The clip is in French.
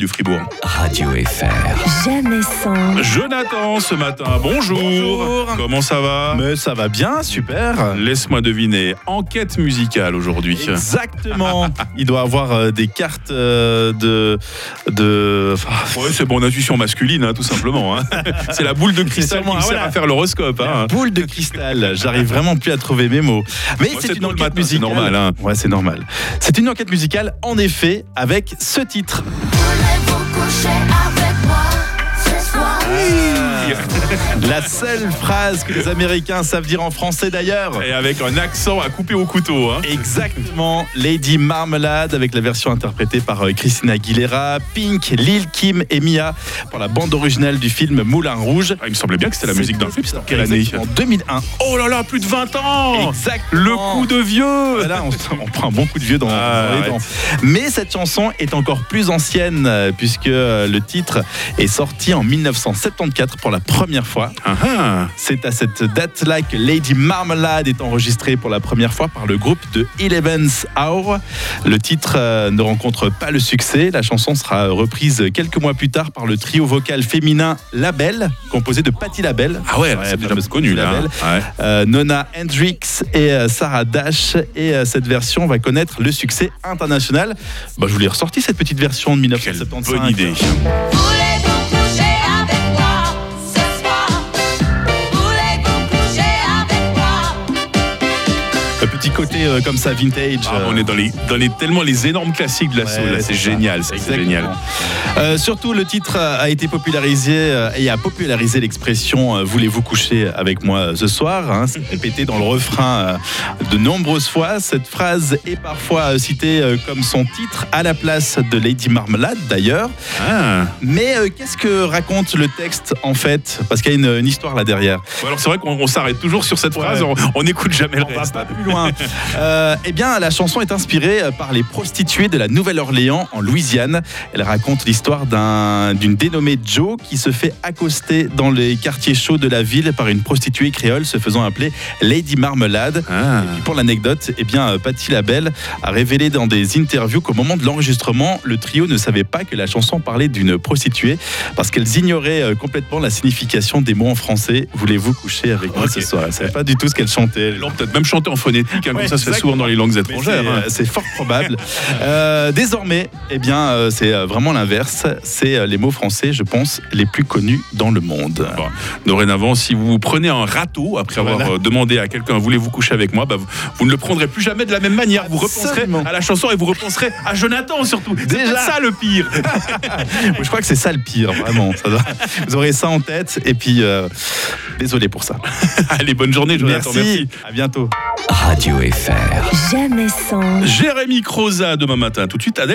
du Fribourg. Radio FR. Jamais sans. Jonathan, ce matin, bonjour. Bonjour. Comment ça va? Mais ça va bien, super. Laisse-moi deviner, enquête musicale aujourd'hui. Exactement. Il doit avoir euh, des cartes euh, de de. enfin, Ouais, c'est mon intuition masculine, hein, tout simplement. hein. c'est la boule de cristal qui me sert voilà. à faire l'horoscope. hein. boule de cristal. J'arrive vraiment plus à trouver mes mots. Mais Ouais, c'est une enquête matin, c'est musicale. normal, hein. Ouais, c'est normal. C'est une enquête musicale, en effet, avec ce titre. La seule phrase que les Américains savent dire en français d'ailleurs. Et avec un accent à couper au couteau. hein. Exactement, Lady Marmalade avec la version interprétée par euh, Christina Aguilera, Pink, Lil Kim et Mia pour la bande originale du film Moulin Rouge. Ah, il me semblait bien que c'était la musique d'un film. En quelle année Exactement, 2001. Oh là là, plus de 20 ans Exactement. Le coup de vieux Voilà, on, on prend un bon coup de vieux dans, Ah, dans les dents. Mais cette chanson est encore plus ancienne euh, puisque euh, le titre est sorti en 1974 pour la première fois. Ah, ah. C'est à cette date-là que Lady Marmalade est enregistrée pour la première fois par le groupe de Eleven's Hour. Le titre euh, ne rencontre pas le succès. La chanson sera reprise quelques mois plus tard par le trio vocal féminin Label, composé de Patti Label. Ah ouais, c'est déjà connu là. Label. hein. Ouais. Euh, Nona Hendrix et euh, Sarah Dash. Et euh, cette version va connaître le succès international. Bah, je vous l'ai ressorti cette petite version de Quelle 1975. bonne idée. Un petit côté euh, comme ça vintage. Ah, euh, on est dans les, dans les tellement les énormes classiques de la soul. ouais, C'est génial, c'est génial. Euh, surtout, le titre a été popularisé euh, et a popularisé l'expression euh, Voulez-vous coucher avec moi ce soir hein. C'est répété dans le refrain euh, de nombreuses fois. Cette phrase est parfois euh, citée euh, comme son titre à la place de Lady Marmalade d'ailleurs. Ah. Mais euh, qu'est-ce que raconte le texte en fait? Parce qu'il y a une, une histoire là derrière. Alors c'est vrai qu'on on s'arrête toujours sur cette Ouais. phrase, on- n'écoute jamais le On va reste. pas plus loin. Euh, eh bien, la chanson est inspirée par les prostituées de la Nouvelle-Orléans en Louisiane. Elle raconte l'histoire d'un- d'une dénommée Joe qui se fait accoster dans les quartiers chauds de la ville par une prostituée créole se faisant appeler Lady Marmelade. Ah. Et puis pour l'anecdote, eh bien, euh, Patti Labelle a révélé dans des interviews qu'au moment de l'enregistrement, le trio ne savait pas que la chanson parlait d'une prostituée parce qu'elles ignoraient euh, complètement la signification des mots en français. Voulez-vous coucher avec moi ce soir? Elle savait pas du tout ce qu'elle chantait. Elles l'ont peut-être même chanté en phonétique, hein, comme Ouais, ça se fait exactement. souvent dans les langues étrangères. c'est, hein. euh, C'est fort probable. Euh, désormais, eh bien, euh, c'est vraiment l'inverse. C'est les mots français, je pense, les plus connus dans le monde. Bon, dorénavant, si vous prenez un râteau après avoir Voilà. demandé à quelqu'un voulez-vous coucher avec moi, bah, vous, vous ne le prendrez plus jamais de la même manière. Vous repenserez à la chanson et vous repenserez à Jonathan surtout. C'est ça le pire. Je crois que c'est ça le pire, vraiment. Ça doit- Vous aurez ça en tête. Et puis, euh, désolé pour ça. Allez, bonne journée, Jonathan. Merci. À bientôt. Radio FR. Jamais sans. Jérémy Croza demain matin. Tout de suite, Adèle